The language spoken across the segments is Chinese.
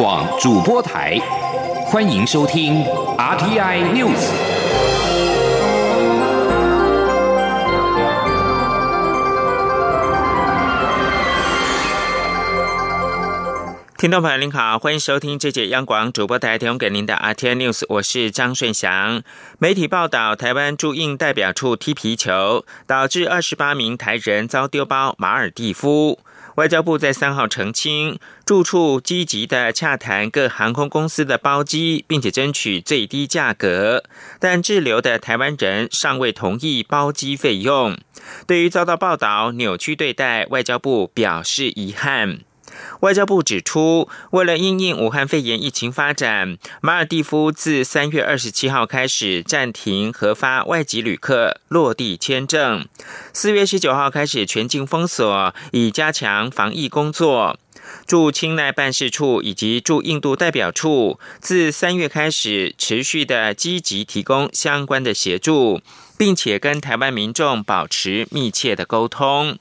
广主播台，欢迎收听 RTI News。听众朋友您好，欢迎收听这节央广主播台提供给您的 RTI News，我是张顺祥。媒体报道，台湾驻印代表处踢皮球，导致二十八名台人遭丢包马尔蒂夫。外交部在三号澄清，住处积极的洽谈各航空公司的包机，并且争取最低价格，但滞留的台湾人尚未同意包机费用。对于遭到报道扭曲对待，外交部表示遗憾。外交部指出，为了应应武汉肺炎疫情发展，马尔蒂夫自三月二十七号开始暂停核发外籍旅客落地签证，四月十九号开始全境封锁，以加强防疫工作。驻清奈办事处以及驻印度代表处自三月开始持续的积极提供相关的协助，并且跟台湾民众保持密切的沟通。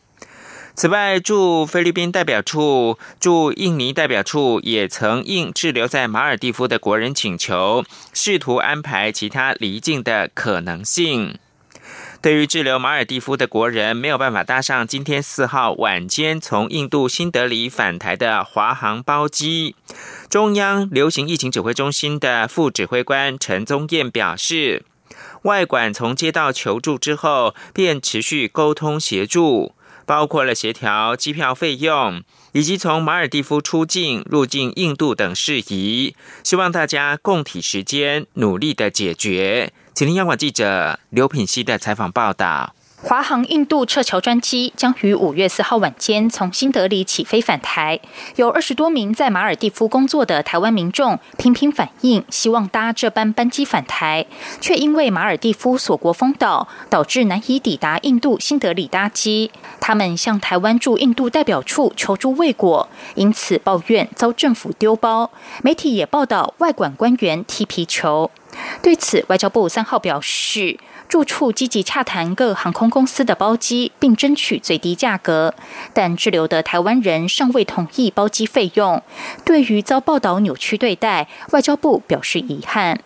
此外，驻菲律宾代表处、驻印尼代表处也曾应滞留在马尔蒂夫的国人请求，试图安排其他离境的可能性。对于滞留马尔蒂夫的国人没有办法搭上今天四号晚间从印度新德里返台的华航包机，中央流行疫情指挥中心的副指挥官陈宗彦表示，外管从接到求助之后，便持续沟通协助。包括了协调机票费用，以及从马尔蒂夫出境、入境印度等事宜，希望大家共体时间，努力的解决。请听央广记者刘品溪的采访报道。华航印度撤侨专机将于五月四号晚间从新德里起飞返台，有二十多名在马尔蒂夫工作的台湾民众频频反映，希望搭这班班机返台，却因为马尔蒂夫锁国封岛，导致难以抵达印度新德里搭机。他们向台湾驻印度代表处求助未果，因此抱怨遭政府丢包。媒体也报道外管官员踢皮球。对此，外交部三号表示。住处积极洽谈各航空公司的包机，并争取最低价格，但滞留的台湾人尚未同意包机费用。对于遭报道扭曲对待，外交部表示遗憾。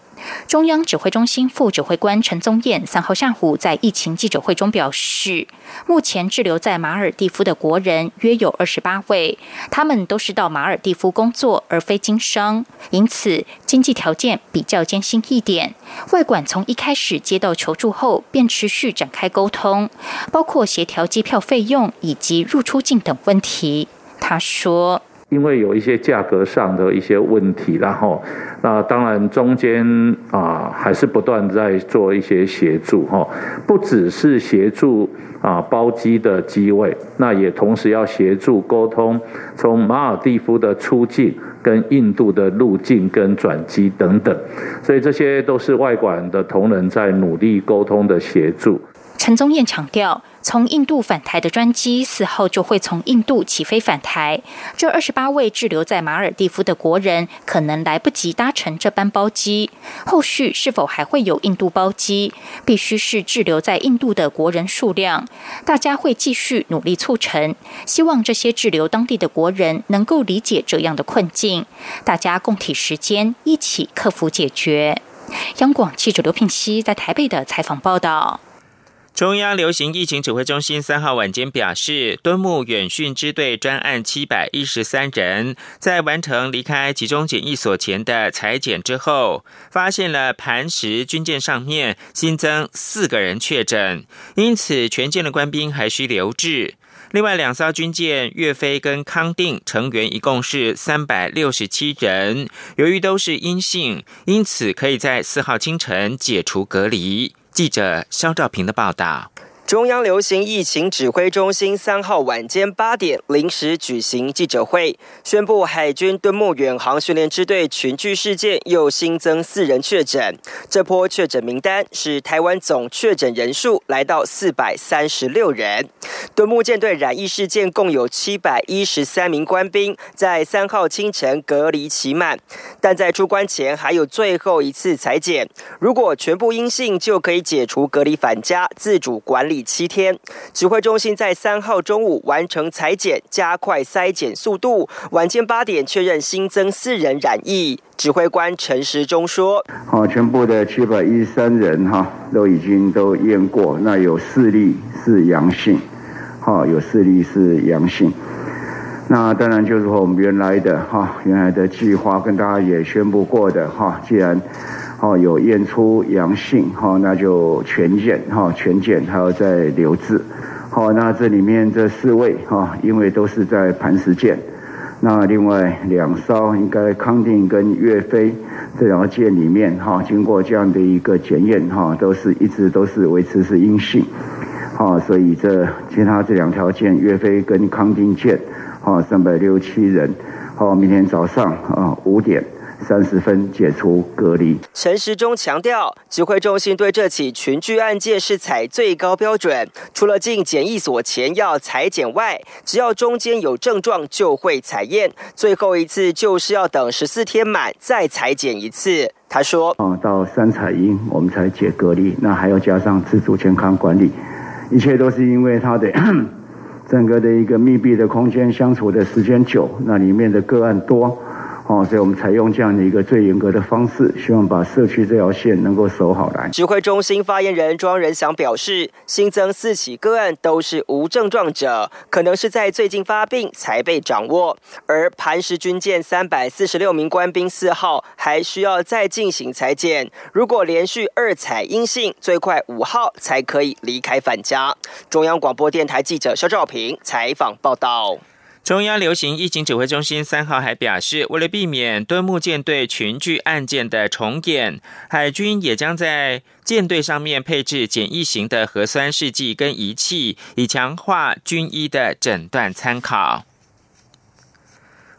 中央指挥中心副指挥官陈宗彦三号下午在疫情记者会中表示，目前滞留在马尔蒂夫的国人约有二十八位，他们都是到马尔蒂夫工作而非经商，因此经济条件比较艰辛一点。外管从一开始接到求助后，便持续展开沟通，包括协调机票费用以及入出境等问题。他说。因为有一些价格上的一些问题，然后那当然中间啊还是不断在做一些协助哈，不只是协助啊包机的机位，那也同时要协助沟通从马尔蒂夫的出境跟印度的入境跟转机等等，所以这些都是外管的同仁在努力沟通的协助。陈宗彦强调。从印度返台的专机四号就会从印度起飞返台，这二十八位滞留在马尔蒂夫的国人可能来不及搭乘这班包机。后续是否还会有印度包机，必须是滞留在印度的国人数量。大家会继续努力促成，希望这些滞留当地的国人能够理解这样的困境，大家共体时间，一起克服解决。央广记者刘品熙在台北的采访报道。中央流行疫情指挥中心三号晚间表示，敦睦远训支队专案七百一十三人，在完成离开集中检疫所前的裁剪之后，发现了磐石军舰上面新增四个人确诊，因此全舰的官兵还需留置。另外两艘军舰岳飞跟康定成员一共是三百六十七人，由于都是阴性，因此可以在四号清晨解除隔离。记者肖兆平的报道。中央流行疫情指挥中心三号晚间八点临时举行记者会，宣布海军敦睦远航训练支队群聚事件又新增四人确诊。这波确诊名单使台湾总确诊人数来到四百三十六人。敦睦舰队染疫事件共有七百一十三名官兵在三号清晨隔离期满，但在出关前还有最后一次裁剪，如果全部阴性就可以解除隔离返家，自主管理。第七天。指挥中心在三号中午完成裁剪，加快筛检速度。晚间八点确认新增四人染疫。指挥官陈时中说：“好，全部的七百一十三人哈都已经都验过，那有四例是阳性，好，有四例是阳性。那当然就是我们原来的哈原来的计划跟大家也宣布过的哈，既然哦有验出阳性哈，那就全检哈全检还要再留置。好，那这里面这四位哈，因为都是在磐石舰。”那另外两艘应该康定跟岳飞这两个舰里面哈，经过这样的一个检验哈，都是一直都是维持是阴性，好，所以这其他这两条舰岳飞跟康定舰，好三百六七人，好，明天早上啊五点。三十分解除隔离。陈时中强调，指挥中心对这起群聚案件是采最高标准，除了进检疫所前要裁剪外，只要中间有症状就会采验，最后一次就是要等十四天满再裁剪一次。他说：“哦，到三采阴我们才解隔离，那还要加上自主健康管理，一切都是因为他的 整个的一个密闭的空间相处的时间久，那里面的个案多。”所以我们采用这样的一个最严格的方式，希望把社区这条线能够守好来。指挥中心发言人庄仁祥表示，新增四起个案都是无症状者，可能是在最近发病才被掌握。而磐石军舰三百四十六名官兵四号还需要再进行裁剪，如果连续二采阴性，最快五号才可以离开返家。中央广播电台记者肖兆平采访报道。中央流行疫情指挥中心三号还表示，为了避免敦睦舰队群聚案件的重演，海军也将在舰队上面配置简易型的核酸试剂跟仪器，以强化军医的诊断参考。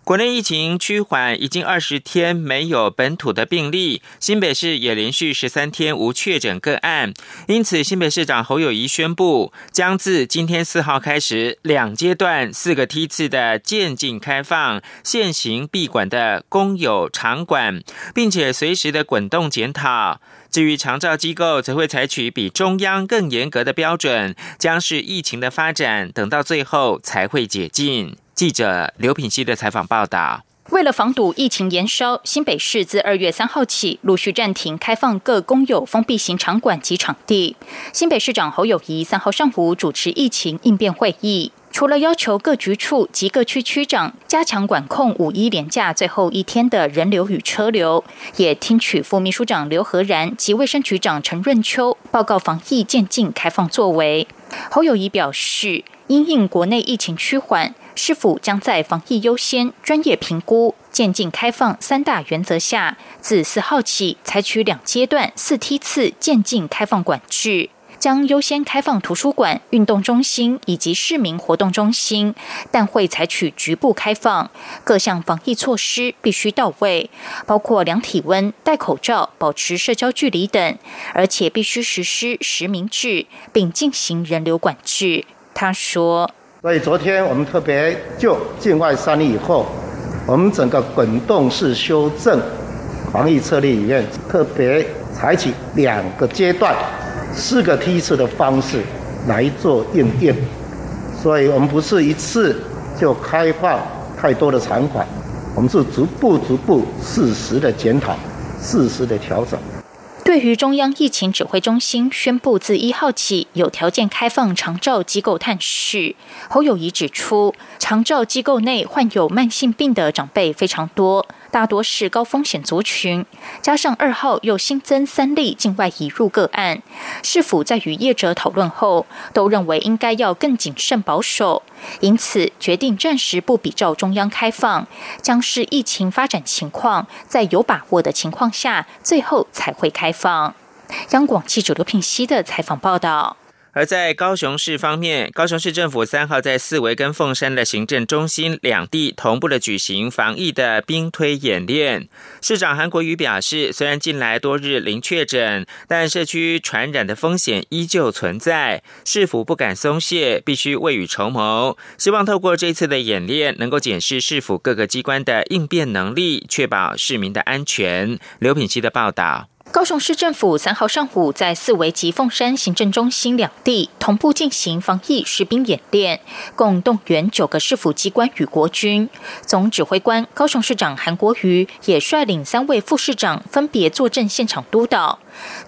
国内疫情趋缓，已经二十天没有本土的病例，新北市也连续十三天无确诊个案，因此新北市长侯友谊宣布，将自今天四号开始，两阶段四个梯次的渐进开放现行闭馆的公有场馆，并且随时的滚动检讨。至于长照机构，则会采取比中央更严格的标准，将是疫情的发展，等到最后才会解禁。记者刘品希的采访报道：为了防堵疫情延烧，新北市自二月三号起陆续暂停开放各公有封闭型场馆及场地。新北市长侯友谊三号上午主持疫情应变会议，除了要求各局处及各区区长加强管控五一连假最后一天的人流与车流，也听取副秘书长刘和然及卫生局长陈润秋报告防疫渐进开放作为。侯友谊表示，因应国内疫情趋缓。是否将在防疫优先、专业评估、渐进开放三大原则下，自四号起采取两阶段、四梯次渐进开放管制，将优先开放图书馆、运动中心以及市民活动中心，但会采取局部开放。各项防疫措施必须到位，包括量体温、戴口罩、保持社交距离等，而且必须实施实名制，并进行人流管制。他说。所以昨天我们特别就境外三例以后，我们整个滚动式修正防疫策略里面，特别采取两个阶段、四个梯次的方式来做应变。所以我们不是一次就开放太多的场馆，我们是逐步、逐步、适时的检讨、适时的调整。对于中央疫情指挥中心宣布自一号起有条件开放长照机构探视，侯友谊指出，长照机构内患有慢性病的长辈非常多。大多是高风险族群，加上二号又新增三例境外移入个案，是否在与业者讨论后，都认为应该要更谨慎保守，因此决定暂时不比照中央开放，将是疫情发展情况在有把握的情况下，最后才会开放。央广记者刘品熙的采访报道。而在高雄市方面，高雄市政府三号在四维跟凤山的行政中心两地同步的举行防疫的兵推演练。市长韩国瑜表示，虽然近来多日零确诊，但社区传染的风险依旧存在，市府不敢松懈，必须未雨绸缪。希望透过这次的演练，能够检视市府各个机关的应变能力，确保市民的安全。刘品希的报道。高雄市政府三号上午在四维及凤山行政中心两地同步进行防疫实兵演练，共动员九个市府机关与国军。总指挥官高雄市长韩国瑜也率领三位副市长分别坐镇现场督导。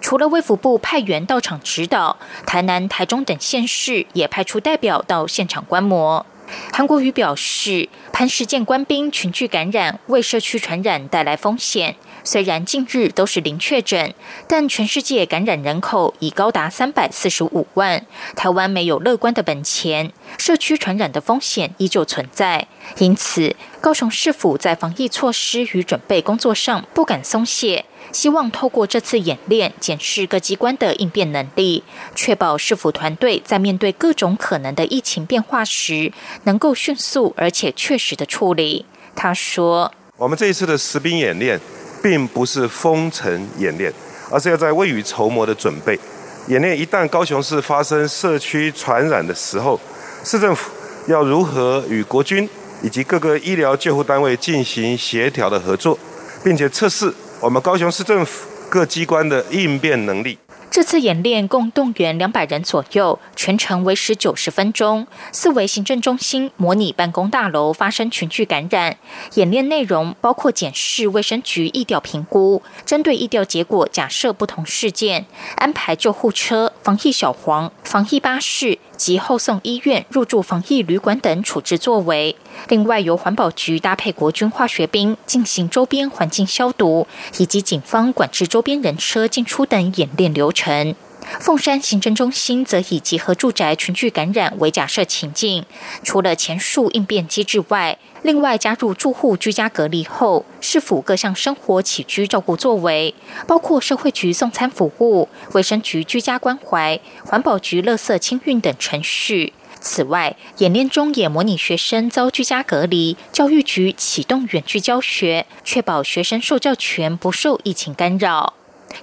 除了卫福部派员到场指导，台南、台中等县市也派出代表到现场观摩。韩国瑜表示，潘事件官兵群聚感染，为社区传染带来风险。虽然近日都是零确诊，但全世界感染人口已高达三百四十五万，台湾没有乐观的本钱，社区传染的风险依旧存在。因此，高雄市府在防疫措施与准备工作上不敢松懈，希望透过这次演练，检视各机关的应变能力，确保市府团队在面对各种可能的疫情变化时，能够迅速而且确实的处理。他说：“我们这一次的实兵演练。”并不是封城演练，而是要在未雨绸缪的准备。演练一旦高雄市发生社区传染的时候，市政府要如何与国军以及各个医疗救护单位进行协调的合作，并且测试我们高雄市政府各机关的应变能力。这次演练共动员两百人左右，全程为时九十分钟。四维行政中心模拟办公大楼发生群聚感染，演练内容包括检视卫生局疫调评估，针对疫调结果假设不同事件，安排救护车、防疫小黄、防疫巴士及后送医院、入住防疫旅馆等处置作为。另外，由环保局搭配国军化学兵进行周边环境消毒，以及警方管制周边人车进出等演练流程。凤山行政中心则以集合住宅群聚感染为假设情境，除了前述应变机制外，另外加入住户居家隔离后是否各项生活起居照顾作为，包括社会局送餐服务、卫生局居家关怀、环保局垃圾清运等程序。此外，演练中也模拟学生遭居家隔离，教育局启动远距教学，确保学生受教权不受疫情干扰。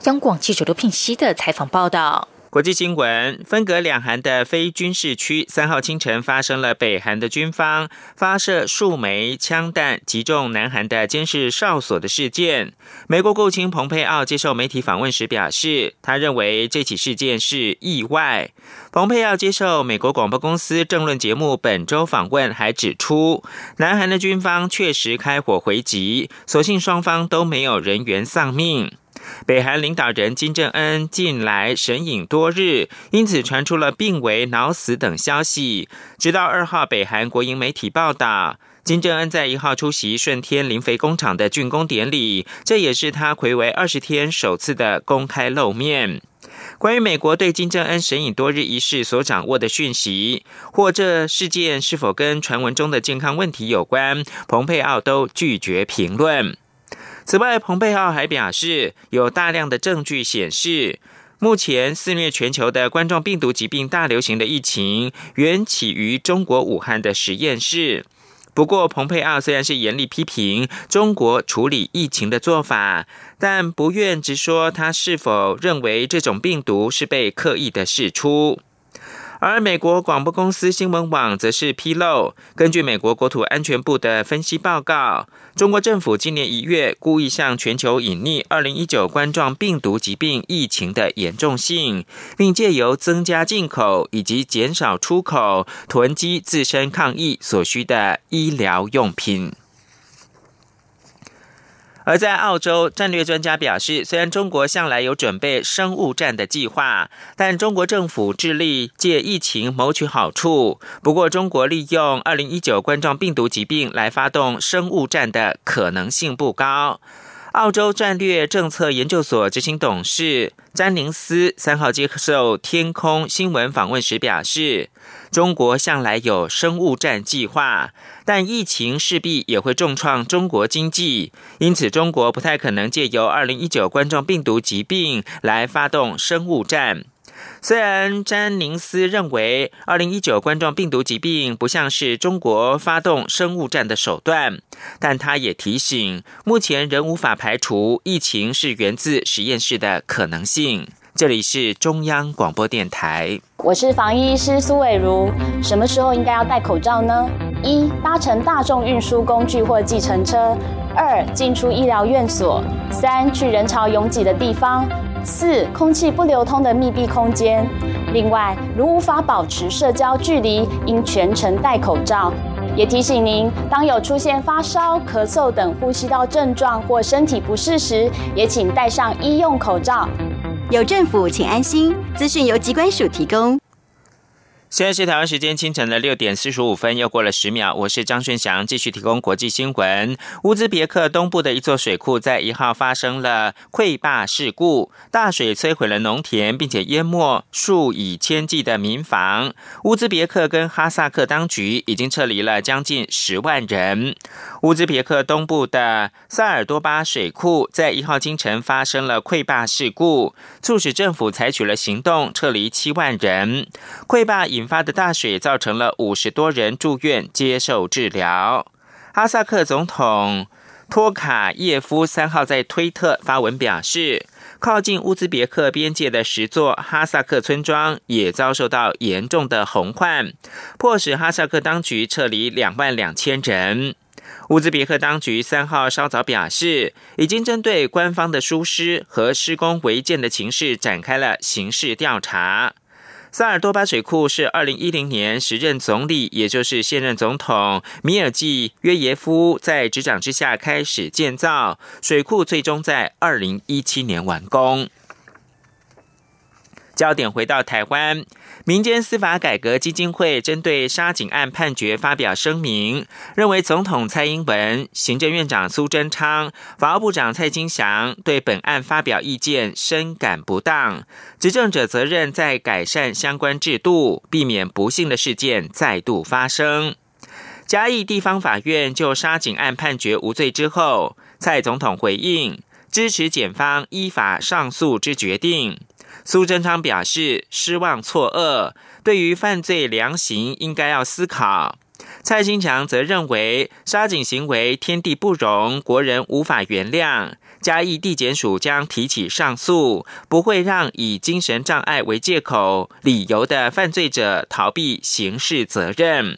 央广记者刘聘熙的采访报道。国际新闻：分隔两韩的非军事区，三号清晨发生了北韩的军方发射数枚枪弹击中南韩的监视哨所的事件。美国国务卿蓬佩奥接受媒体访问时表示，他认为这起事件是意外。蓬佩奥接受美国广播公司政论节目本周访问，还指出，南韩的军方确实开火回击，所幸双方都没有人员丧命。北韩领导人金正恩近来神隐多日，因此传出了病危、脑死等消息。直到二号，北韩国营媒体报道，金正恩在一号出席顺天磷肥工厂的竣工典礼，这也是他魁违二十天首次的公开露面。关于美国对金正恩神隐多日一事所掌握的讯息，或这事件是否跟传闻中的健康问题有关，蓬佩奥都拒绝评论。此外，蓬佩奥还表示，有大量的证据显示，目前肆虐全球的冠状病毒疾病大流行的疫情，源起于中国武汉的实验室。不过，蓬佩奥虽然是严厉批评中国处理疫情的做法，但不愿直说他是否认为这种病毒是被刻意的释出。而美国广播公司新闻网则是披露，根据美国国土安全部的分析报告，中国政府今年一月故意向全球隐匿二零一九冠状病毒疾病疫情的严重性，并借由增加进口以及减少出口，囤积自身抗疫所需的医疗用品。而在澳洲，战略专家表示，虽然中国向来有准备生物战的计划，但中国政府致力借疫情谋取好处。不过，中国利用二零一九冠状病毒疾病来发动生物战的可能性不高。澳洲战略政策研究所执行董事詹宁斯三号接受天空新闻访问时表示，中国向来有生物战计划，但疫情势必也会重创中国经济，因此中国不太可能借由二零一九冠状病毒疾病来发动生物战。虽然詹宁斯认为，二零一九冠状病毒疾病不像是中国发动生物战的手段，但他也提醒，目前仍无法排除疫情是源自实验室的可能性。这里是中央广播电台，我是防疫医师苏伟如。什么时候应该要戴口罩呢？一、搭乘大众运输工具或计程车。二、进出医疗院所；三、去人潮拥挤的地方；四、空气不流通的密闭空间。另外，如无法保持社交距离，应全程戴口罩。也提醒您，当有出现发烧、咳嗽等呼吸道症状或身体不适时，也请戴上医用口罩。有政府，请安心。资讯由机关署提供。现在是台湾时间清晨的六点四十五分，又过了十秒。我是张顺祥，继续提供国际新闻。乌兹别克东部的一座水库在一号发生了溃坝事故，大水摧毁了农田，并且淹没数以千计的民房。乌兹别克跟哈萨克当局已经撤离了将近十万人。乌兹别克东部的萨尔多巴水库在一号清晨发生了溃坝事故，促使政府采取了行动，撤离七万人。溃坝引引发的大水造成了五十多人住院接受治疗。哈萨克总统托卡耶夫三号在推特发文表示，靠近乌兹别克边界的十座哈萨克村庄也遭受到严重的洪患，迫使哈萨克当局撤离两万两千人。乌兹别克当局三号稍早表示，已经针对官方的疏失和施工违建的情势展开了刑事调查。萨尔多巴水库是二零一零年时任总理，也就是现任总统米尔季约耶夫在执掌之下开始建造水库，最终在二零一七年完工。焦点回到台湾。民间司法改革基金会针对沙井案判决发表声明，认为总统蔡英文、行政院长苏贞昌、法务部长蔡金祥对本案发表意见深感不当，执政者责任在改善相关制度，避免不幸的事件再度发生。嘉义地方法院就沙井案判决无罪之后，蔡总统回应支持检方依法上诉之决定。苏贞昌表示失望错愕，对于犯罪量刑应该要思考。蔡新强则认为杀警行为天地不容，国人无法原谅。嘉义地检署将提起上诉，不会让以精神障碍为借口、理由的犯罪者逃避刑事责任。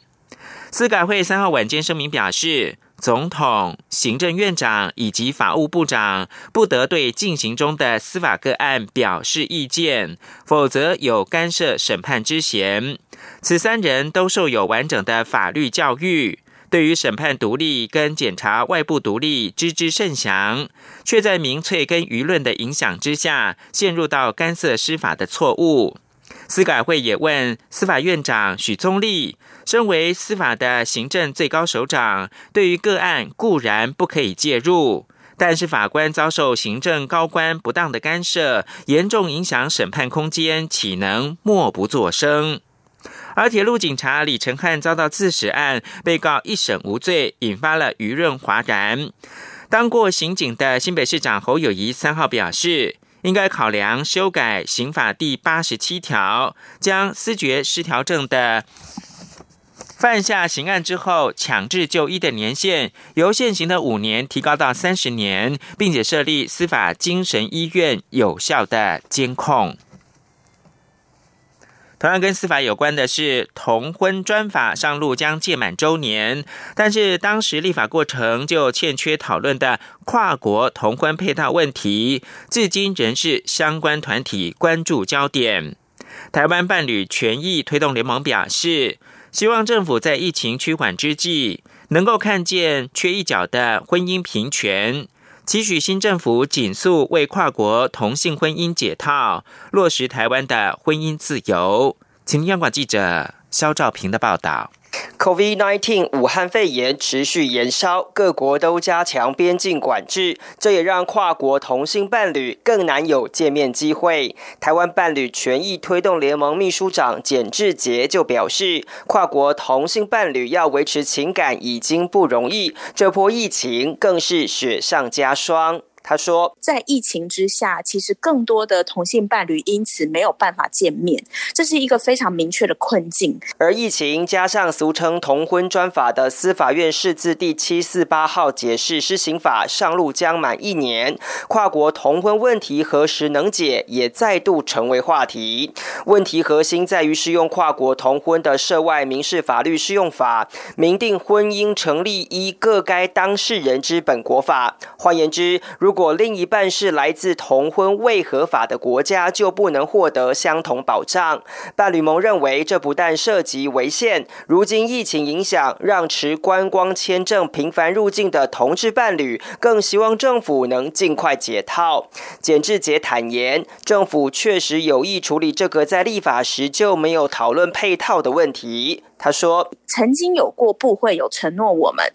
司改会三号晚间声明表示。总统、行政院长以及法务部长不得对进行中的司法个案表示意见，否则有干涉审判之嫌。此三人都受有完整的法律教育，对于审判独立跟检察外部独立知之甚详，却在民粹跟舆论的影响之下，陷入到干涉司法的错误。司改会也问司法院长许宗立。身为司法的行政最高首长，对于个案固然不可以介入，但是法官遭受行政高官不当的干涉，严重影响审判空间，岂能默不作声？而铁路警察李成汉遭到自死案，被告一审无罪，引发了舆论哗然。当过刑警的新北市长侯友谊三号表示，应该考量修改刑法第八十七条，将思觉失调症的。犯下刑案之后，强制就医的年限由现行的五年提高到三十年，并且设立司法精神医院有效的监控。同样跟司法有关的是，同婚专法上路将届满周年，但是当时立法过程就欠缺讨论的跨国同婚配套问题，至今仍是相关团体关注焦点。台湾伴侣权益推动联盟表示。希望政府在疫情趋缓之际，能够看见缺一角的婚姻平权，期许新政府紧速为跨国同性婚姻解套，落实台湾的婚姻自由。请央广记者肖兆平的报道。COVID-19 武汉肺炎持续延烧，各国都加强边境管制，这也让跨国同性伴侣更难有见面机会。台湾伴侣权益推动联盟秘书长简志杰就表示，跨国同性伴侣要维持情感已经不容易，这波疫情更是雪上加霜。他说，在疫情之下，其实更多的同性伴侣因此没有办法见面，这是一个非常明确的困境。而疫情加上俗称同婚专法的司法院释字第七四八号解释施行法上路将满一年，跨国同婚问题何时能解，也再度成为话题。问题核心在于适用跨国同婚的涉外民事法律适用法，明定婚姻成立依各该当事人之本国法。换言之，如果另一半是来自同婚未合法的国家，就不能获得相同保障。伴侣盟认为，这不但涉及违宪，如今疫情影响，让持观光签证频繁入境的同志伴侣，更希望政府能尽快解套。简志杰坦言，政府确实有意处理这个在立法时就没有讨论配套的问题。他说：“曾经有过部会有承诺我们，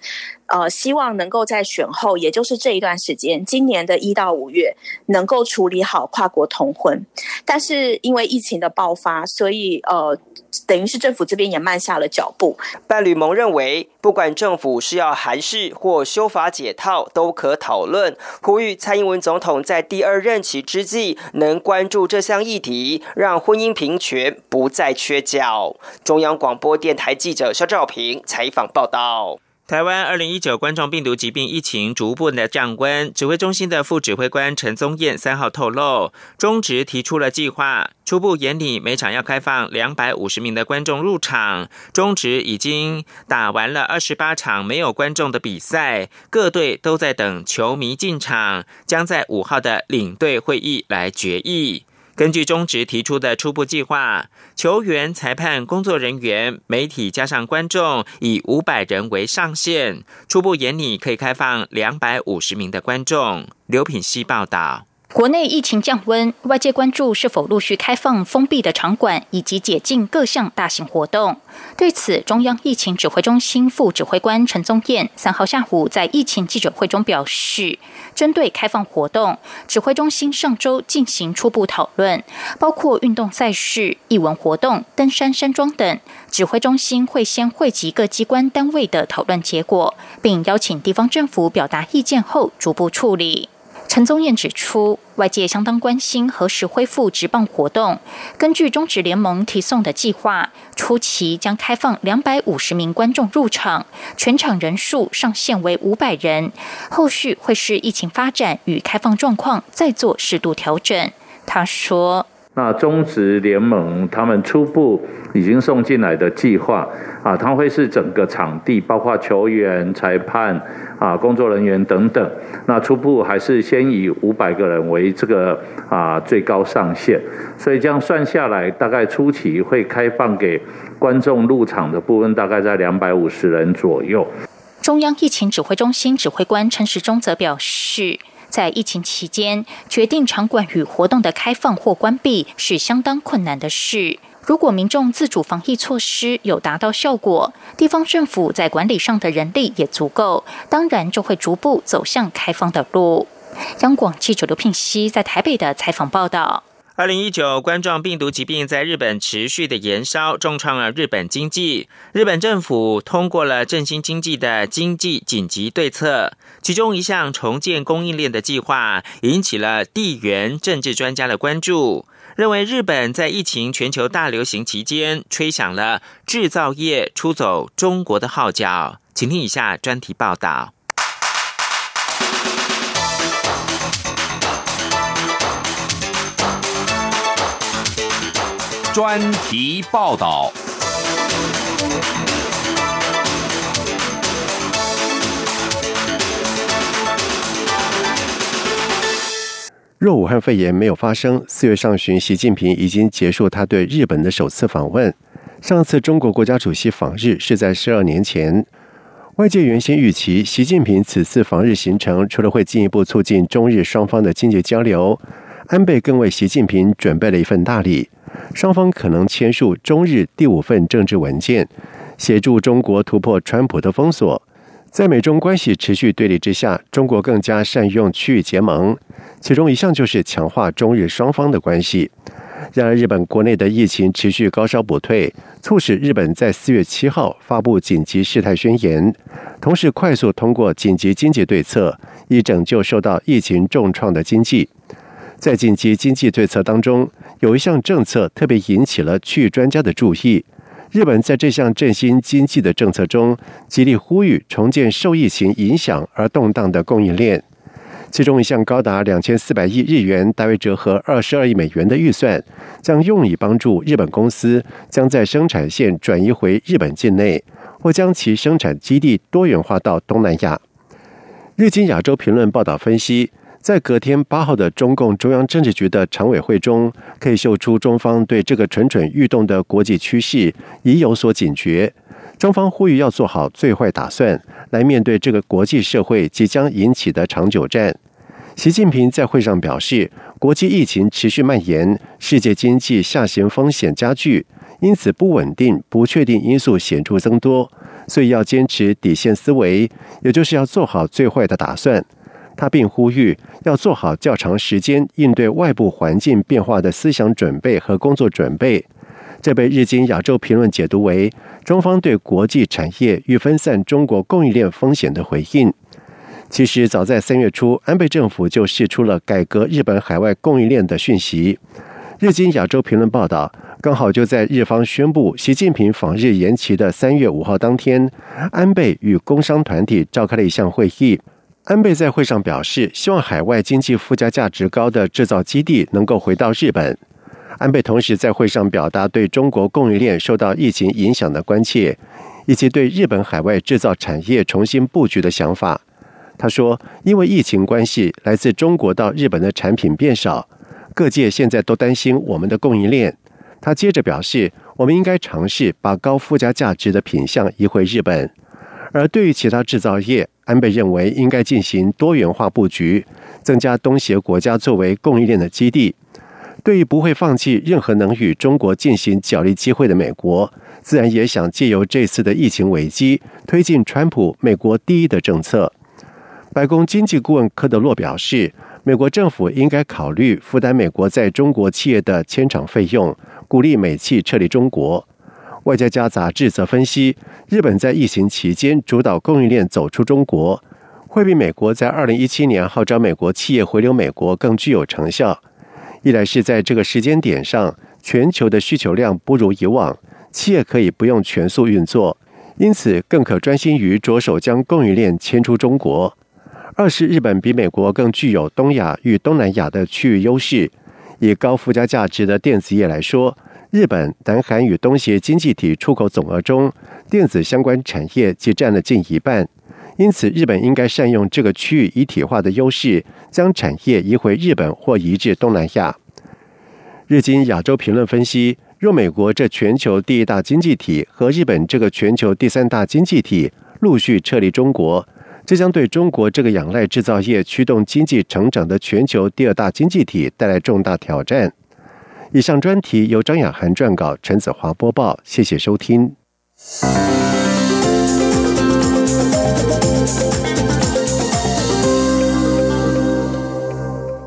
呃，希望能够在选后，也就是这一段时间，今年的一到五月，能够处理好跨国同婚。但是因为疫情的爆发，所以呃，等于是政府这边也慢下了脚步。伴侣盟认为，不管政府是要函释或修法解套，都可讨论。呼吁蔡英文总统在第二任期之际，能关注这项议题，让婚姻平权不再缺角。”中央广播电。台记者肖照平采访报道：台湾二零一九冠状病毒疾病疫情逐步的降温。指挥中心的副指挥官陈宗彦三号透露，中职提出了计划，初步眼里每场要开放两百五十名的观众入场。中职已经打完了二十八场没有观众的比赛，各队都在等球迷进场，将在五号的领队会议来决议。根据中职提出的初步计划，球员、裁判、工作人员、媒体加上观众，以五百人为上限。初步眼里可以开放两百五十名的观众。刘品希报道。国内疫情降温，外界关注是否陆续开放封闭的场馆以及解禁各项大型活动。对此，中央疫情指挥中心副指挥官陈宗彦三号下午在疫情记者会中表示，针对开放活动，指挥中心上周进行初步讨论，包括运动赛事、艺文活动、登山山庄等。指挥中心会先汇集各机关单位的讨论结果，并邀请地方政府表达意见后，逐步处理。陈宗彦指出，外界相当关心何时恢复直棒活动。根据中职联盟提送的计划，初期将开放两百五十名观众入场，全场人数上限为五百人。后续会视疫情发展与开放状况再做适度调整。他说。那中职联盟他们初步已经送进来的计划啊，它会是整个场地，包括球员、裁判啊、工作人员等等。那初步还是先以五百个人为这个啊最高上限，所以这样算下来，大概初期会开放给观众入场的部分，大概在两百五十人左右。中央疫情指挥中心指挥官陈时中则表示。在疫情期间，决定场馆与活动的开放或关闭是相当困难的事。如果民众自主防疫措施有达到效果，地方政府在管理上的人力也足够，当然就会逐步走向开放的路。央广记者刘聘熙在台北的采访报道。二零一九冠状病毒疾病在日本持续的延烧，重创了日本经济。日本政府通过了振兴经济的经济紧急对策，其中一项重建供应链的计划引起了地缘政治专家的关注，认为日本在疫情全球大流行期间吹响了制造业出走中国的号角。请听以下专题报道。专题报道。若武汉肺炎没有发生，四月上旬，习近平已经结束他对日本的首次访问。上次中国国家主席访日是在十二年前。外界原先预期，习近平此次访日行程除了会进一步促进中日双方的经济交流，安倍更为习近平准备了一份大礼。双方可能签署中日第五份政治文件，协助中国突破川普的封锁。在美中关系持续对立之下，中国更加善用区域结盟，其中一项就是强化中日双方的关系。然而，日本国内的疫情持续高烧不退，促使日本在四月七号发布紧急事态宣言，同时快速通过紧急经济对策，以拯救受到疫情重创的经济。在紧急经济对策当中，有一项政策特别引起了区域专家的注意。日本在这项振兴经济的政策中，极力呼吁重建受疫情影响而动荡的供应链。其中一项高达两千四百亿日元，大约折合二十二亿美元的预算，将用以帮助日本公司将在生产线转移回日本境内，或将其生产基地多元化到东南亚。日经亚洲评论报道分析。在隔天八号的中共中央政治局的常委会中，可以嗅出中方对这个蠢蠢欲动的国际趋势已有所警觉。中方呼吁要做好最坏打算，来面对这个国际社会即将引起的长久战。习近平在会上表示，国际疫情持续蔓延，世界经济下行风险加剧，因此不稳定、不确定因素显著增多，所以要坚持底线思维，也就是要做好最坏的打算。他并呼吁要做好较长时间应对外部环境变化的思想准备和工作准备。这被日经亚洲评论解读为中方对国际产业与分散中国供应链风险的回应。其实，早在三月初，安倍政府就释出了改革日本海外供应链的讯息。日经亚洲评论报道，刚好就在日方宣布习近平访日延期的三月五号当天，安倍与工商团体召开了一项会议。安倍在会上表示，希望海外经济附加价值高的制造基地能够回到日本。安倍同时在会上表达对中国供应链受到疫情影响的关切，以及对日本海外制造产业重新布局的想法。他说：“因为疫情关系，来自中国到日本的产品变少，各界现在都担心我们的供应链。”他接着表示：“我们应该尝试把高附加价值的品项移回日本。”而对于其他制造业，安倍认为应该进行多元化布局，增加东协国家作为供应链的基地。对于不会放弃任何能与中国进行角力机会的美国，自然也想借由这次的疫情危机，推进川普“美国第一”的政策。白宫经济顾问科德洛表示，美国政府应该考虑负担美国在中国企业的迁厂费用，鼓励美企撤离中国。外交家杂志则分析，日本在疫情期间主导供应链走出中国，会比美国在二零一七年号召美国企业回流美国更具有成效。一来是在这个时间点上，全球的需求量不如以往，企业可以不用全速运作，因此更可专心于着手将供应链迁出中国。二是日本比美国更具有东亚与东南亚的区域优势，以高附加价值的电子业来说。日本、南韩与东协经济体出口总额中，电子相关产业即占了近一半。因此，日本应该善用这个区域一体化的优势，将产业移回日本或移至东南亚。日经亚洲评论分析：若美国这全球第一大经济体和日本这个全球第三大经济体陆续撤离中国，这将对中国这个仰赖制造业驱动经济成长的全球第二大经济体带来重大挑战。以上专题由张雅涵撰稿，陈子华播报。谢谢收听。Thank you.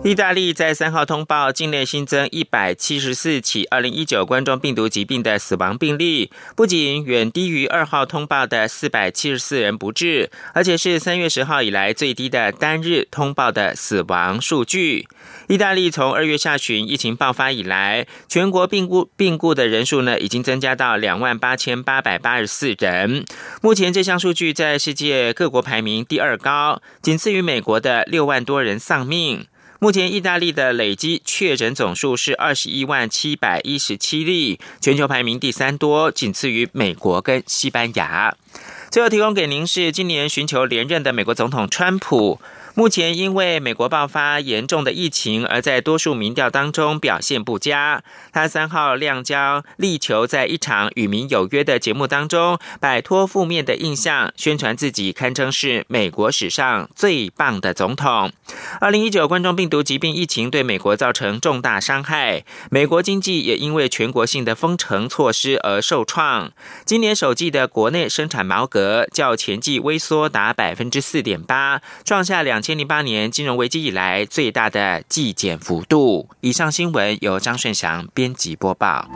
意大利在三号通报境内新增一百七十四起二零一九冠状病毒疾病的死亡病例，不仅远低于二号通报的四百七十四人不治，而且是三月十号以来最低的单日通报的死亡数据。意大利从二月下旬疫情爆发以来，全国病故病故的人数呢，已经增加到两万八千八百八十四人。目前这项数据在世界各国排名第二高，仅次于美国的六万多人丧命。目前，意大利的累积确诊总数是二十一万七百一十七例，全球排名第三多，仅次于美国跟西班牙。最后提供给您是今年寻求连任的美国总统川普。目前因为美国爆发严重的疫情，而在多数民调当中表现不佳。他三号亮交，力求在一场与民有约的节目当中摆脱负面的印象，宣传自己堪称是美国史上最棒的总统。二零一九冠状病毒疾病疫情对美国造成重大伤害，美国经济也因为全国性的封城措施而受创。今年首季的国内生产毛额较前季微缩达百分之四点八，创下两。千零八年金融危机以来最大的季减幅度。以上新闻由张顺祥编辑播报。